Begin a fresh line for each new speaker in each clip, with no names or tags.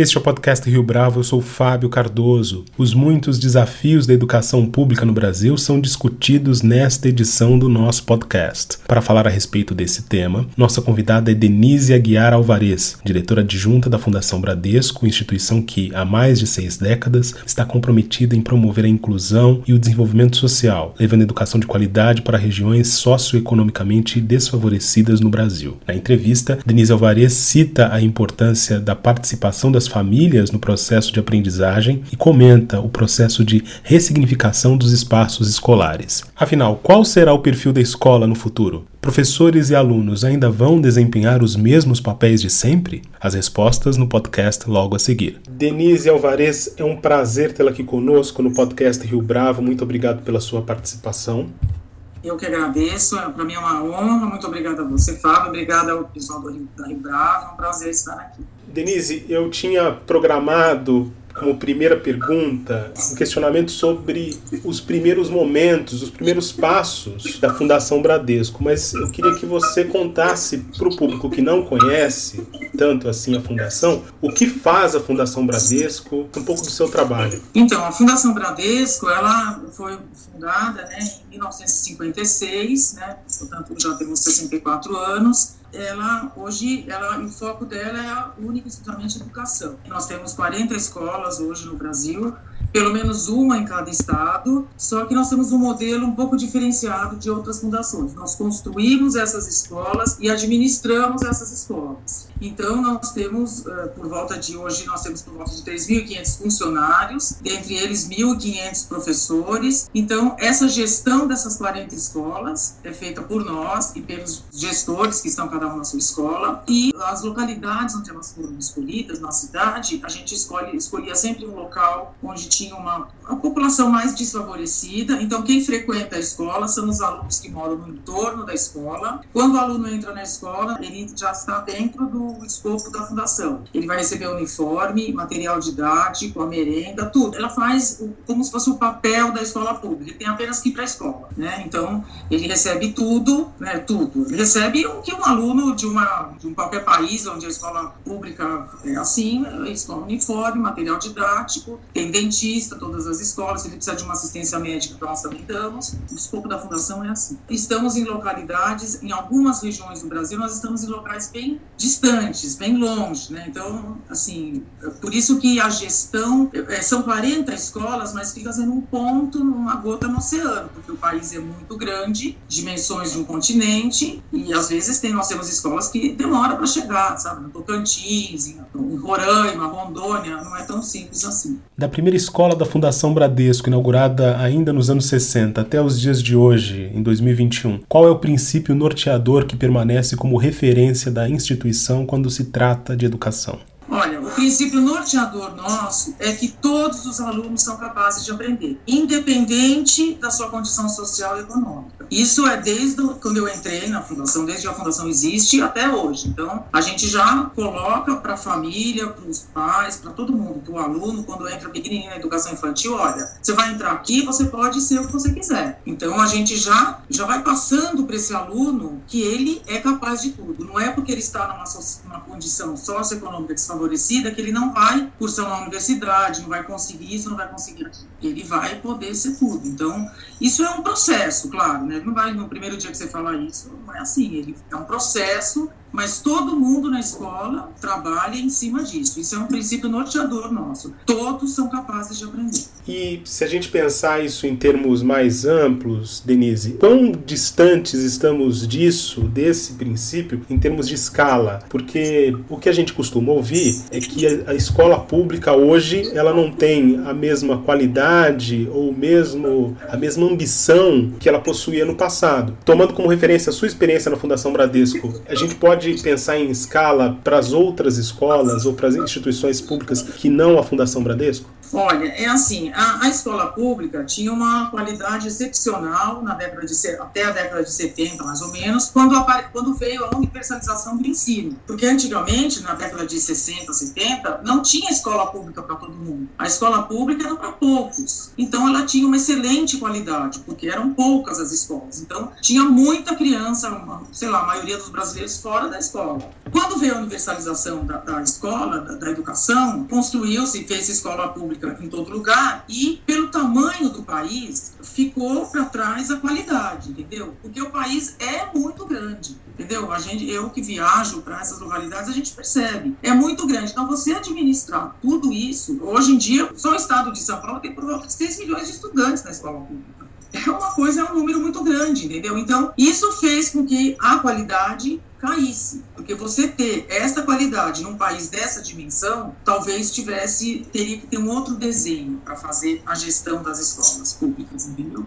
Este é o podcast Rio Bravo, eu sou Fábio Cardoso. Os muitos desafios da educação pública no Brasil são discutidos nesta edição do nosso podcast. Para falar a respeito desse tema, nossa convidada é Denise Aguiar Alvarez, diretora adjunta da Fundação Bradesco, instituição que, há mais de seis décadas, está comprometida em promover a inclusão e o desenvolvimento social, levando educação de qualidade para regiões socioeconomicamente desfavorecidas no Brasil. Na entrevista, Denise Alvarez cita a importância da participação das famílias no processo de aprendizagem e comenta o processo de ressignificação dos espaços escolares. Afinal, qual será o perfil da escola no futuro? Professores e alunos ainda vão desempenhar os mesmos papéis de sempre? As respostas no podcast logo a seguir. Denise Alvarez, é um prazer tê-la aqui conosco no podcast Rio Bravo. Muito obrigado pela sua participação.
Eu que agradeço, para mim é uma honra. Muito obrigada a você, Fábio. Obrigada ao pessoal do Rio, da Rio Bravo. É um prazer estar aqui.
Denise, eu tinha programado como primeira pergunta um questionamento sobre os primeiros momentos, os primeiros passos da Fundação Bradesco, mas eu queria que você contasse para o público que não conhece tanto assim a Fundação, o que faz a Fundação Bradesco, um pouco do seu trabalho.
Então, a Fundação Bradesco, ela foi fundada né, em 1956, né, portanto já temos 64 anos, ela hoje ela o foco dela é única e exclusivamente educação. Nós temos 40 escolas hoje no Brasil, pelo menos uma em cada estado, só que nós temos um modelo um pouco diferenciado de outras fundações. Nós construímos essas escolas e administramos essas escolas. Então, nós temos, uh, por volta de hoje, nós temos por volta de 3.500 funcionários, dentre eles 1.500 professores. Então, essa gestão dessas 40 escolas é feita por nós e pelos gestores que estão cada uma na sua escola. E as localidades onde elas foram escolhidas, na cidade, a gente escolhe, escolhia sempre um local onde tinha uma, uma população mais desfavorecida. Então, quem frequenta a escola são os alunos que moram no entorno da escola. Quando o aluno entra na escola, ele já está dentro do o escopo da fundação. Ele vai receber o uniforme, material didático, a merenda, tudo. Ela faz como se fosse o papel da escola pública. Ele tem apenas que ir para a escola, né? Então, ele recebe tudo, né? Tudo. Ele recebe o que um aluno de, uma, de um qualquer país onde a escola pública é assim, escola uniforme, material didático, tem dentista, todas as escolas. Se ele precisa de uma assistência médica, nós também damos. O escopo da fundação é assim. Estamos em localidades, em algumas regiões do Brasil, nós estamos em locais bem distantes distantes, bem longe, né? Então, assim, por isso que a gestão, é, são 40 escolas, mas fica sendo um ponto, uma gota no oceano, porque o país é muito grande, dimensões de um continente, e às vezes tem, nós temos escolas que demoram para chegar, sabe? No Tocantins, em, em Roraima, Rondônia, não é tão simples assim.
Da primeira escola da Fundação Bradesco, inaugurada ainda nos anos 60, até os dias de hoje, em 2021, qual é o princípio norteador que permanece como referência da instituição quando se trata de educação?
Olha, princípio norteador nosso é que todos os alunos são capazes de aprender, independente da sua condição social e econômica. Isso é desde quando eu entrei na fundação, desde que a fundação existe até hoje. Então, a gente já coloca para a família, para os pais, para todo mundo, que o aluno, quando entra pequenininho na educação infantil, olha, você vai entrar aqui, você pode ser o que você quiser. Então, a gente já, já vai passando para esse aluno que ele é capaz de tudo. Não é porque ele está numa, numa condição socioeconômica desfavorecida desfavorecida que ele não vai cursar uma universidade, não vai conseguir isso, não vai conseguir aquilo. Ele vai poder ser tudo. Então, isso é um processo, claro, né? Não vai no primeiro dia que você falar isso, não é assim. Ele é um processo mas todo mundo na escola trabalha em cima disso. Isso é um princípio norteador nosso. Todos são capazes de aprender.
E se a gente pensar isso em termos mais amplos, Denise, quão distantes estamos disso, desse princípio, em termos de escala? Porque o que a gente costuma ouvir é que a escola pública hoje ela não tem a mesma qualidade ou mesmo a mesma ambição que ela possuía no passado. Tomando como referência a sua experiência na Fundação Bradesco, a gente pode pode pensar em escala para as outras escolas ou para as instituições públicas que não a Fundação Bradesco?
Olha, é assim, a, a, escola pública tinha uma qualidade excepcional na década de, até a década de 70, mais ou menos, quando, a, quando veio a universalização do ensino. Porque antigamente, na década de 60, 70, não tinha escola pública para todo mundo. A escola pública era para poucos. Então, ela tinha uma excelente qualidade, porque eram poucas as escolas. Então, tinha muita criança, uma, sei lá, a maioria dos brasileiros fora da escola. Quando veio a universalização da, da escola, da, da educação, construiu-se, fez escola pública em todo lugar e, pelo tamanho do país, ficou para trás a qualidade, entendeu? Porque o país é muito grande, entendeu? A gente, eu que viajo para essas localidades, a gente percebe. É muito grande. Então, você administrar tudo isso, hoje em dia, só o estado de São Paulo tem por volta de 6 milhões de estudantes na escola pública é uma coisa, é um número muito grande, entendeu? Então, isso fez com que a qualidade caísse, porque você ter essa qualidade num país dessa dimensão, talvez tivesse teria que ter um outro desenho para fazer a gestão das escolas públicas, entendeu?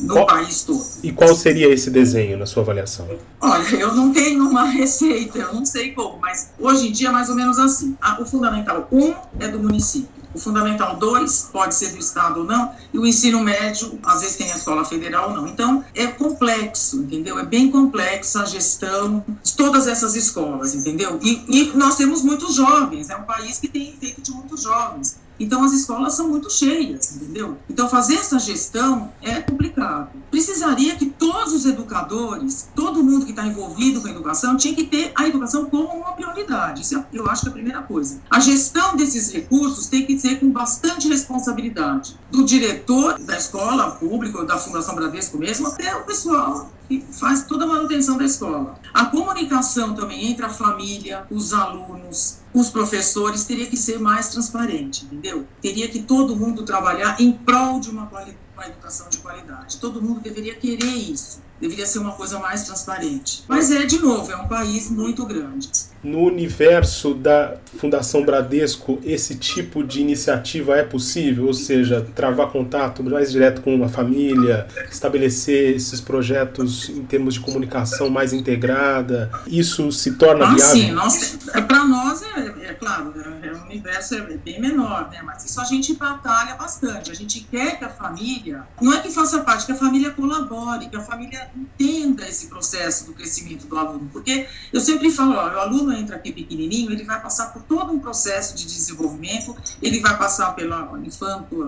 No qual, país todo.
E qual seria esse desenho na sua avaliação?
Olha, eu não tenho uma receita, eu não sei como, mas hoje em dia é mais ou menos assim. O fundamental 1 um é do município. O Fundamental 2 pode ser do Estado ou não, e o ensino médio, às vezes, tem a escola federal ou não. Então, é complexo, entendeu? É bem complexa a gestão de todas essas escolas, entendeu? E, e nós temos muitos jovens, é um país que tem feito de muitos jovens. Então as escolas são muito cheias, entendeu? Então fazer essa gestão é complicado. Precisaria que todos os educadores, todo mundo que está envolvido com a educação, tinha que ter a educação como uma prioridade. Isso é, eu acho que é a primeira coisa. A gestão desses recursos tem que ser com bastante responsabilidade do diretor da escola pública, da Fundação Bradesco mesmo, até o pessoal que faz toda a manutenção da escola. A comunicação também entre a família, os alunos, os professores teria que ser mais transparente, entendeu? Teria que todo mundo trabalhar em prol de uma, uma educação de qualidade. Todo mundo deveria querer isso. Deveria ser uma coisa mais transparente. Mas é, de novo, é um país muito grande
no universo da Fundação Bradesco esse tipo de iniciativa é possível? Ou seja, travar contato mais direto com a família, estabelecer esses projetos em termos de comunicação mais integrada, isso se torna ah,
viável? Sim, para nós é, é claro, é, é, o universo é bem menor, né? mas isso a gente batalha bastante. A gente quer que a família, não é que faça parte, que a família colabore, que a família entenda esse processo do crescimento do aluno. Porque eu sempre falo, ó, o aluno entra aqui pequenininho, ele vai passar por todo um processo de desenvolvimento, ele vai passar pela infanto,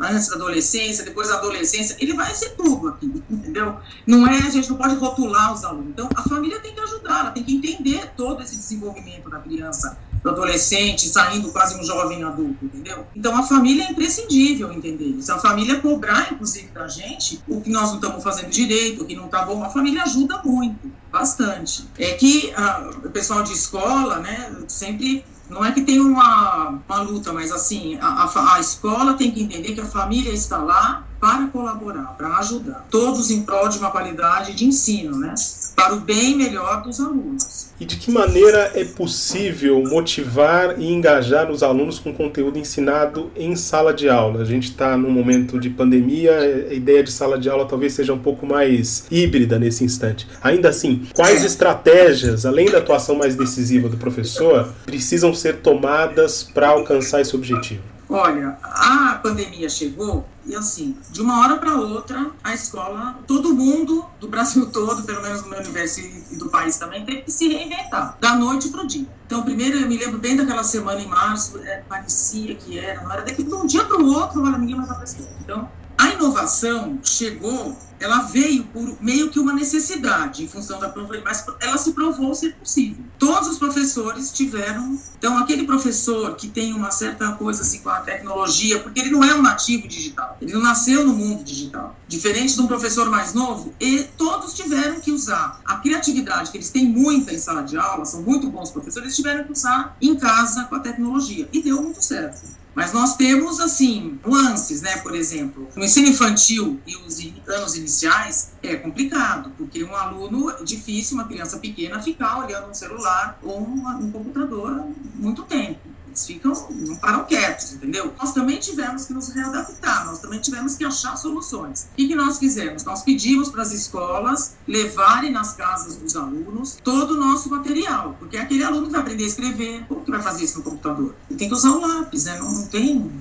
antes da adolescência, depois da adolescência, ele vai ser tudo aqui, entendeu? Não é, a gente não pode rotular os alunos. Então, a família tem que ajudar, ela tem que entender todo esse desenvolvimento da criança, do adolescente, saindo quase um jovem adulto, entendeu? Então a família é imprescindível entender isso. A família cobrar, inclusive, da gente o que nós não estamos fazendo direito, o que não está bom, a família ajuda muito, bastante. É que ah, o pessoal de escola, né, sempre não é que tem uma, uma luta, mas assim, a, a, a escola tem que entender que a família está lá para colaborar, para ajudar. Todos em prol de uma qualidade de ensino, né? Para o bem melhor dos alunos.
E de que maneira é possível motivar e engajar os alunos com conteúdo ensinado em sala de aula? A gente está num momento de pandemia, a ideia de sala de aula talvez seja um pouco mais híbrida nesse instante. Ainda assim, quais estratégias, além da atuação mais decisiva do professor, precisam ser tomadas para alcançar esse objetivo?
Olha, a pandemia chegou e assim, de uma hora para outra, a escola, todo mundo do Brasil todo, pelo menos no meu universo e do país também, teve que se reinventar, da noite para o dia. Então, primeiro, eu me lembro bem daquela semana em março, é, parecia que era, não era daqui de um dia para o outro, olha, ninguém mais prestando. Então, a inovação chegou, ela veio por meio que uma necessidade, em função da problema, mas ela se provou ser possível. Todos os professores tiveram, então aquele professor que tem uma certa coisa assim com a tecnologia, porque ele não é um nativo digital, ele não nasceu no mundo digital, diferente de um professor mais novo, e todos tiveram que usar. A criatividade que eles têm muita em sala de aula, são muito bons professores, eles tiveram que usar em casa com a tecnologia. E deu muito certo. Mas nós temos, assim, nuances, né? Por exemplo, no ensino infantil e os anos iniciais é complicado, porque um aluno, é difícil, uma criança pequena, ficar olhando um celular ou um, computador muito tempo. Eles ficam, não param quietos, entendeu? Nós também tivemos que nos readaptar, nós também tivemos que achar soluções. O que, nós fizemos? Nós pedimos para as escolas levarem nas casas dos alunos todo o nosso material, porque aquele aluno vai aprender a escrever, como que vai fazer isso no computador? Ele tem que usar o lápis, né? Não, não tem,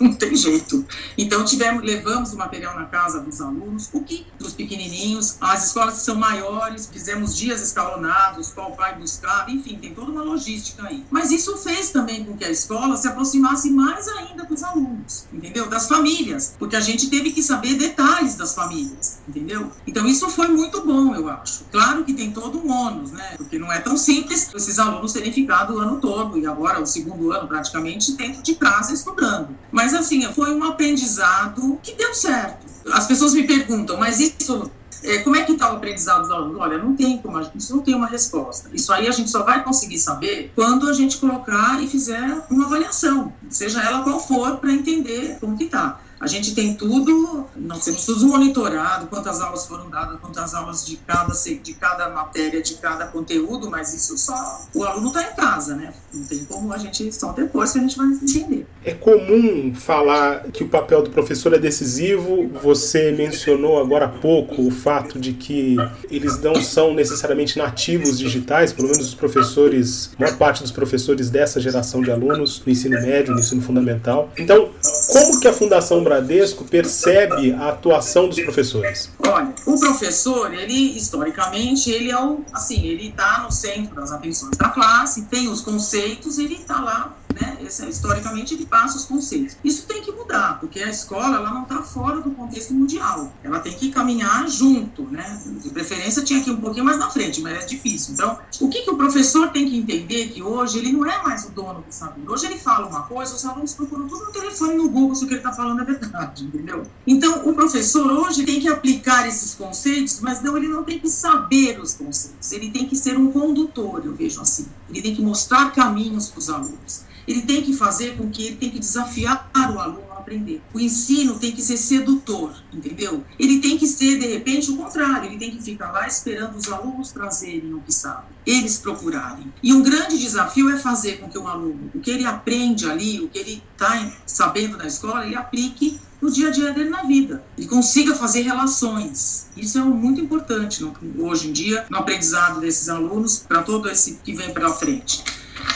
não tem jeito. Então tivemos, levamos o material na casa dos alunos, o que dos pequenininhos, as escolas que são maiores, fizemos dias escalonados, qual vai buscar, enfim, tem toda uma logística aí. Mas isso fez também com que a escola se aproximasse mais ainda dos alunos, entendeu? Das famílias, porque a gente teve que saber detalhes das famílias, entendeu? Então isso foi muito bom, eu acho. Claro que tem todo um ônus, né? Porque não é tão simples esses alunos terem ficado o ano todo e agora o segundo ano praticamente dentro de casa estudando. Mas assim, foi um aprendizado que deu certo. As pessoas me perguntam, mas isso é, como é que está o aprendizado dos alunos? Olha, não tem como, isso não tem uma resposta. Isso aí a gente só vai conseguir saber quando a gente colocar e fizer uma avaliação, seja ela qual for, para entender como que está. A gente tem tudo, nós temos tudo monitorado, quantas aulas foram dadas, quantas aulas de cada, de cada matéria, de cada conteúdo, mas isso só o aluno está em casa, né? Não tem como a gente, só depois que a gente vai entender.
É comum falar que o papel do professor é decisivo. Você mencionou agora há pouco o fato de que eles não são necessariamente nativos digitais, pelo menos os professores, maior parte dos professores dessa geração de alunos no ensino médio, no ensino fundamental. Então, como que a Fundação Bradesco percebe a atuação dos professores?
Olha, o professor, ele historicamente, ele é o, assim, ele está no centro das atenções da classe, tem os conceitos, ele está lá né? Esse, historicamente ele passa os conceitos. Isso tem que mudar, porque a escola ela não está fora do contexto mundial. Ela tem que caminhar junto, né? De preferência tinha que ir um pouquinho mais na frente, mas é difícil. Então, o que, que o professor tem que entender que hoje ele não é mais o dono do saber. Hoje ele fala uma coisa, os alunos procuram tudo no telefone no Google se o que ele está falando é verdade, entendeu? Então, o professor hoje tem que aplicar esses conceitos, mas não, ele não tem que saber os conceitos. Ele tem que ser um condutor, eu vejo assim. Ele tem que mostrar caminhos para os alunos ele tem que fazer com que ele tem que desafiar o aluno a aprender. O ensino tem que ser sedutor, entendeu? Ele tem que ser, de repente, o contrário, ele tem que ficar lá esperando os alunos trazerem o que sabem, eles procurarem. E um grande desafio é fazer com que o aluno, o que ele aprende ali, o que ele está sabendo na escola, ele aplique no dia a dia dele na vida. Ele consiga fazer relações. Isso é muito importante no, hoje em dia no aprendizado desses alunos para todo esse que vem pela frente.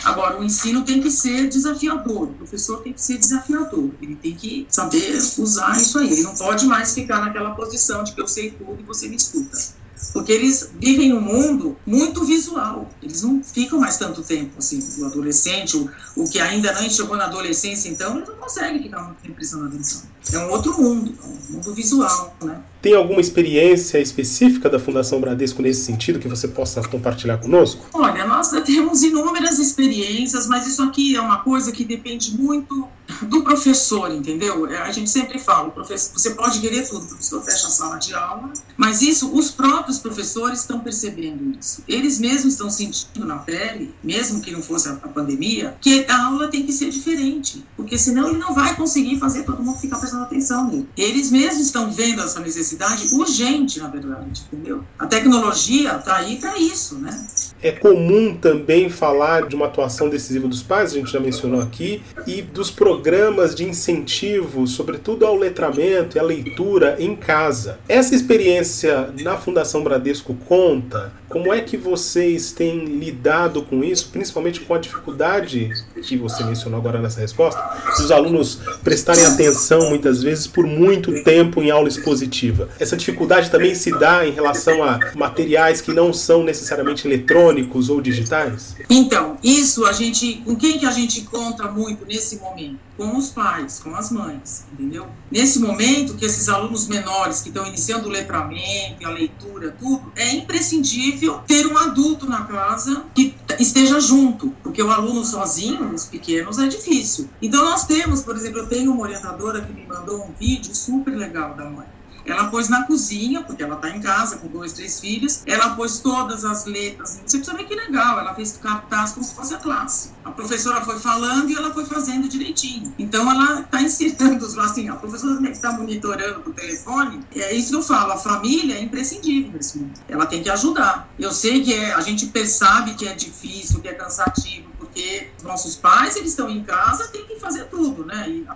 Agora, o ensino tem que ser desafiador, o professor tem que ser desafiador, ele tem que saber usar isso aí, ele não pode mais ficar naquela posição de que eu sei tudo e você me escuta. Porque eles vivem um mundo muito visual, eles não ficam mais tanto tempo, assim, o adolescente, o, o que ainda não chegou na adolescência, então, ele não consegue ficar muito tempo prestando atenção. É um outro mundo, é um mundo visual, né?
Tem alguma experiência específica da Fundação Bradesco nesse sentido que você possa compartilhar conosco?
Olha, nós temos inúmeras experiências, mas isso aqui é uma coisa que depende muito do professor, entendeu? A gente sempre fala, professor, você pode querer tudo, o professor fecha a sala de aula, mas isso, os próprios professores estão percebendo isso. Eles mesmos estão sentindo na pele, mesmo que não fosse a, a pandemia, que a aula tem que ser diferente, porque senão ele não vai conseguir fazer todo mundo ficar prestando atenção nele. Eles mesmos estão vendo essa necessidade necessidade urgente, na verdade, entendeu? A tecnologia está aí para isso, né?
É comum também falar de uma atuação decisiva dos pais, a gente já mencionou aqui, e dos programas de incentivo, sobretudo ao letramento e à leitura em casa. Essa experiência na Fundação Bradesco conta como é que vocês têm lidado com isso, principalmente com a dificuldade que você mencionou agora nessa resposta, dos alunos prestarem atenção muitas vezes por muito tempo em aula expositiva. Essa dificuldade também se dá em relação a materiais que não são necessariamente eletrônicos ou digitais?
Então, isso a gente, com quem que a gente conta muito nesse momento? Com os pais, com as mães, entendeu? Nesse momento que esses alunos menores que estão iniciando o letramento, a leitura, tudo, é imprescindível ter um adulto na casa que esteja junto, porque o aluno sozinho, os pequenos, é difícil. Então nós temos, por exemplo, eu tenho uma orientadora que me mandou um vídeo super legal da mãe ela pôs na cozinha, porque ela está em casa com dois, três filhos. Ela pôs todas as letras. Você precisa ver que legal. Ela fez cartaz como se fosse a classe. A professora foi falando e ela foi fazendo direitinho. Então ela está ensinando os assim, a professora também está monitorando por telefone. É isso que eu falo. A família é imprescindível nesse mundo. Ela tem que ajudar. Eu sei que é, a gente percebe que é difícil, que é cansativo porque nossos pais, eles estão em casa, tem que fazer tudo, né? E,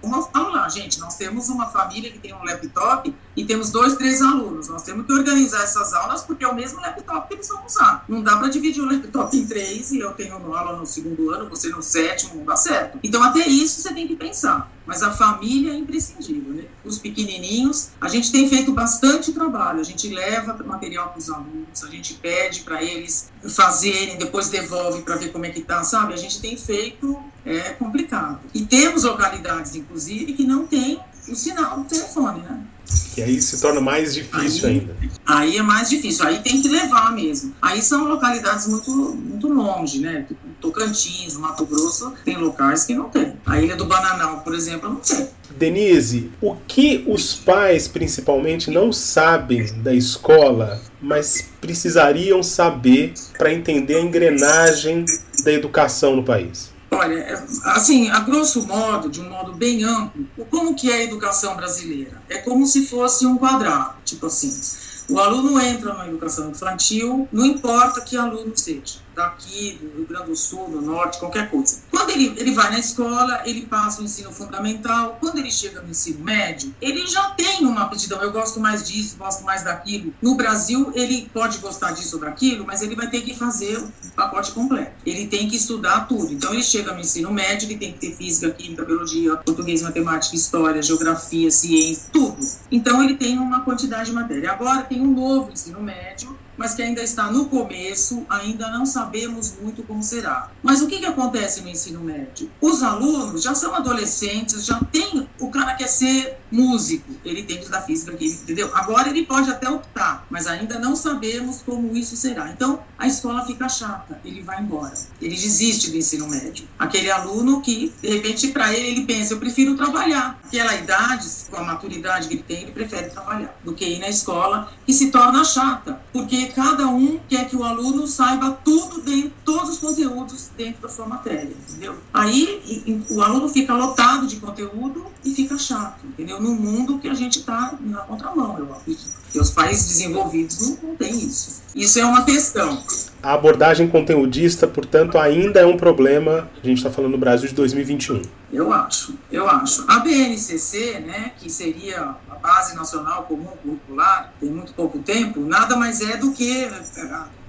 como eu falo lá, gente, nós temos uma família que tem um laptop e temos dois, três alunos. Nós temos que organizar essas aulas porque é o mesmo laptop que eles vão usar. Não dá para dividir o laptop em três e eu tenho aula no segundo ano, você no sétimo, não dá certo. Então, até isso você tem que pensar. Mas a família é imprescindível, né? Os pequenininhos, a gente tem feito bastante trabalho. A gente leva material para os alunos, a gente pede para eles fazerem, depois devolve para ver como é que tá, sabe? A gente tem feito, é complicado. E temos localidades, inclusive, que não tem o sinal do telefone, né?
Que aí se torna mais difícil
aí,
ainda.
Aí é mais difícil, aí tem que levar mesmo. Aí são localidades muito, muito longe, né? Tipo, Tocantins, Mato Grosso, tem locais que não tem. A Ilha do Bananal, por exemplo, não tem.
Denise, o que os pais principalmente não sabem da escola, mas precisariam saber para entender a engrenagem da educação no país?
Olha, é, assim, a grosso modo, de um modo bem amplo, como que é a educação brasileira? É como se fosse um quadrado, tipo assim. O aluno entra na educação infantil, não importa que aluno seja daqui, do Rio Grande do Sul, do Norte, qualquer coisa. Quando ele, ele vai na escola, ele passa o ensino fundamental. Quando ele chega no ensino médio, ele já tem uma aptidão. Eu gosto mais disso, gosto mais daquilo. No Brasil, ele pode gostar disso ou daquilo, mas ele vai ter que fazer o pacote completo. Ele tem que estudar tudo. Então, ele chega no ensino médio, ele tem que ter física, química, biologia, português, matemática, história, geografia, ciência, tudo. Então, ele tem uma quantidade de matéria. Agora, tem um novo ensino médio mas que ainda está no começo, ainda não sabemos muito como será. Mas o que, que acontece no ensino médio? Os alunos já são adolescentes, já tem. O cara quer ser músico, ele tem que estudar física, entendeu? Agora ele pode até optar, mas ainda não sabemos como isso será. Então a escola fica chata, ele vai embora, ele desiste do ensino médio. Aquele aluno que, de repente, para ele, ele pensa: eu prefiro trabalhar. Aquela idade, com a maturidade que ele tem, ele prefere trabalhar do que ir na escola, que se torna chata, porque cada um quer que o aluno saiba tudo dentro, todos os conteúdos dentro da sua matéria, entendeu? Aí o aluno fica lotado de conteúdo e fica chato, entendeu? No mundo que a gente está na contramão, eu acredito. Porque os países desenvolvidos não, não têm isso. Isso é uma questão.
A abordagem conteudista, portanto, ainda é um problema. A gente está falando no Brasil de 2021.
Eu acho, eu acho. A BNCC, né, que seria a Base Nacional Comum Curricular, tem muito pouco tempo, nada mais é do que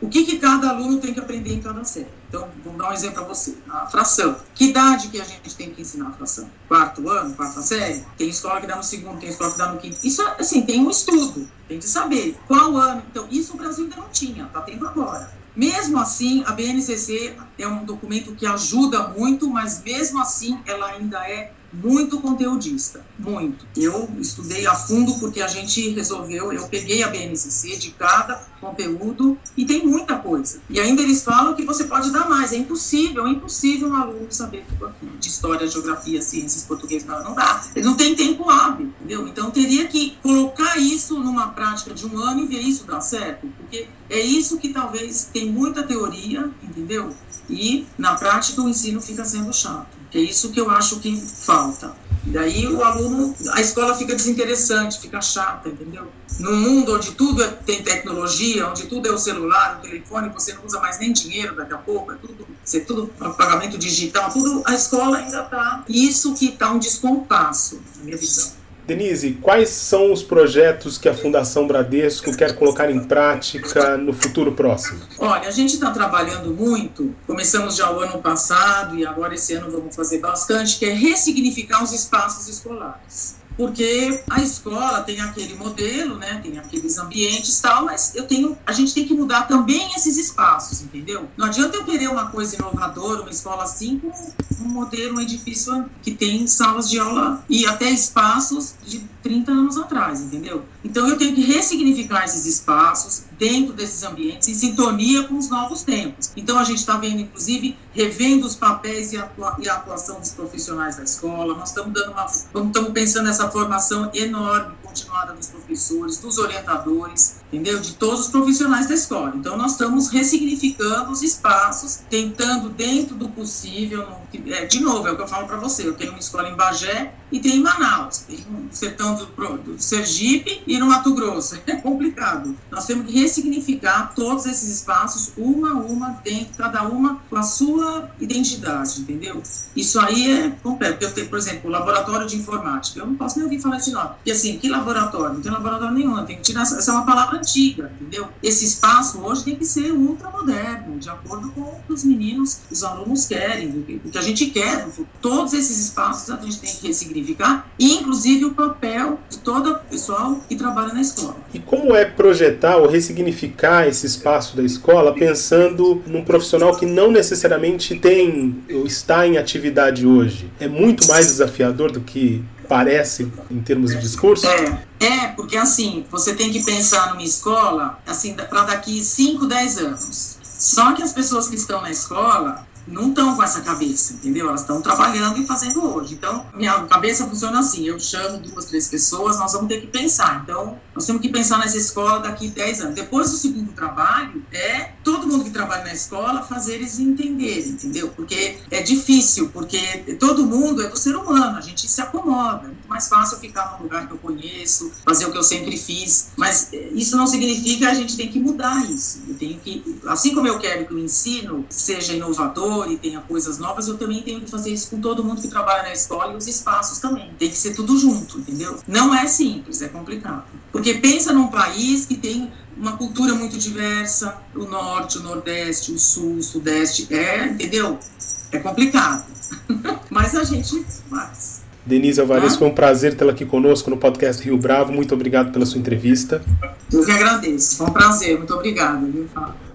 o que, que cada aluno tem que aprender em cada série. Então, vou dar um exemplo para você. A fração. Que idade que a gente tem que ensinar a fração? Quarto ano, quarta série? Tem escola que dá no segundo, tem escola que dá no quinto. Isso, assim, tem um estudo. Tem que saber qual ano. Então, isso o Brasil ainda não tinha, está tendo agora. Mesmo assim, a BNCC é um documento que ajuda muito, mas mesmo assim ela ainda é muito conteudista, muito. Eu estudei a fundo porque a gente resolveu, eu peguei a BNCC de cada conteúdo e tem muita coisa. E ainda eles falam que você pode dar mais, é impossível, é impossível um aluno saber de história, geografia, ciências, português, não, não dá. Ele não tem tempo hábil, entendeu? Então teria que colocar isso numa prática de um ano e ver isso dar certo, porque é isso que talvez tem muita teoria, entendeu? E na prática o ensino fica sendo chato. É isso que eu acho que falta. E daí o aluno, a escola fica desinteressante, fica chata, entendeu? Num mundo onde tudo é, tem tecnologia, onde tudo é o celular, o telefone, você não usa mais nem dinheiro daqui a pouco, é tudo, é tudo pagamento digital, tudo, a escola ainda está. Isso que está um descompasso, na minha visão.
Denise, quais são os projetos que a Fundação Bradesco quer colocar em prática no futuro próximo?
Olha, a gente está trabalhando muito, começamos já o ano passado e agora esse ano vamos fazer bastante, que é ressignificar os espaços escolares porque a escola tem aquele modelo, né, tem aqueles ambientes tal, mas eu tenho, a gente tem que mudar também esses espaços, entendeu? Não adianta eu querer uma coisa inovadora, uma escola assim, com um modelo, um edifício que tem salas de aula e até espaços de 30 anos atrás, entendeu? Então eu tenho que ressignificar esses espaços dentro desses ambientes em sintonia com os novos tempos. Então a gente está vendo, inclusive, revendo os papéis e, atua e a atuação dos profissionais da escola. Nós estamos dando uma, estamos pensando nessa formação enorme continuada dos professores, dos orientadores, entendeu? De todos os profissionais da escola. Então, nós estamos ressignificando os espaços, tentando, dentro do possível, é, de novo, é o que eu falo para você, eu tenho uma escola em Bagé e tem em Manaus, tem no sertão do, do Sergipe e no Mato Grosso. É complicado. Nós temos que ressignificar todos esses espaços, uma a uma, dentro, cada uma com a sua identidade, entendeu? Isso aí é completo. Eu tenho, por exemplo, o laboratório de informática. Eu não posso nem ouvir falar esse nome. Porque assim, que laboratório? Não tem laboratório nenhum. Tem que tirar. Essa é uma palavra antiga, entendeu? Esse espaço hoje tem que ser ultra moderno, de acordo com o que os meninos, os alunos querem, o que a gente quer. Todos esses espaços a gente tem que ressignificar, inclusive o papel de todo o pessoal que trabalha na escola.
E como é projetar ou ressignificar esse espaço da escola pensando num profissional que não necessariamente tem ou está em atividade hoje? É muito mais desafiador do que parece em termos de discurso?
É, é porque assim, você tem que pensar numa escola assim, para daqui 5, 10 anos. Só que as pessoas que estão na escola, não estão com essa cabeça, entendeu? Elas estão trabalhando e fazendo hoje. Então, minha cabeça funciona assim: eu chamo duas, três pessoas, nós vamos ter que pensar. Então, nós temos que pensar nessa escola daqui 10 anos. Depois do segundo trabalho, é todo mundo que trabalha na escola fazer eles entenderem, entendeu? Porque é difícil, porque todo mundo é do ser humano, a gente se acomoda. É muito mais fácil ficar num lugar que eu conheço, fazer o que eu sempre fiz. Mas eh, isso não significa que a gente tem que mudar isso. Eu tenho que, assim como eu quero que o ensino seja inovador, e tenha coisas novas, eu também tenho que fazer isso com todo mundo que trabalha na escola e os espaços também. Tem que ser tudo junto, entendeu? Não é simples, é complicado. Porque pensa num país que tem uma cultura muito diversa, o norte, o nordeste, o sul, o sudeste, é, entendeu? É complicado. Mas a gente faz.
Denise Alvarez, ah? foi um prazer tê-la aqui conosco no podcast Rio Bravo. Muito obrigado pela sua entrevista.
Eu que agradeço. Foi um prazer. Muito obrigada, viu, Fábio?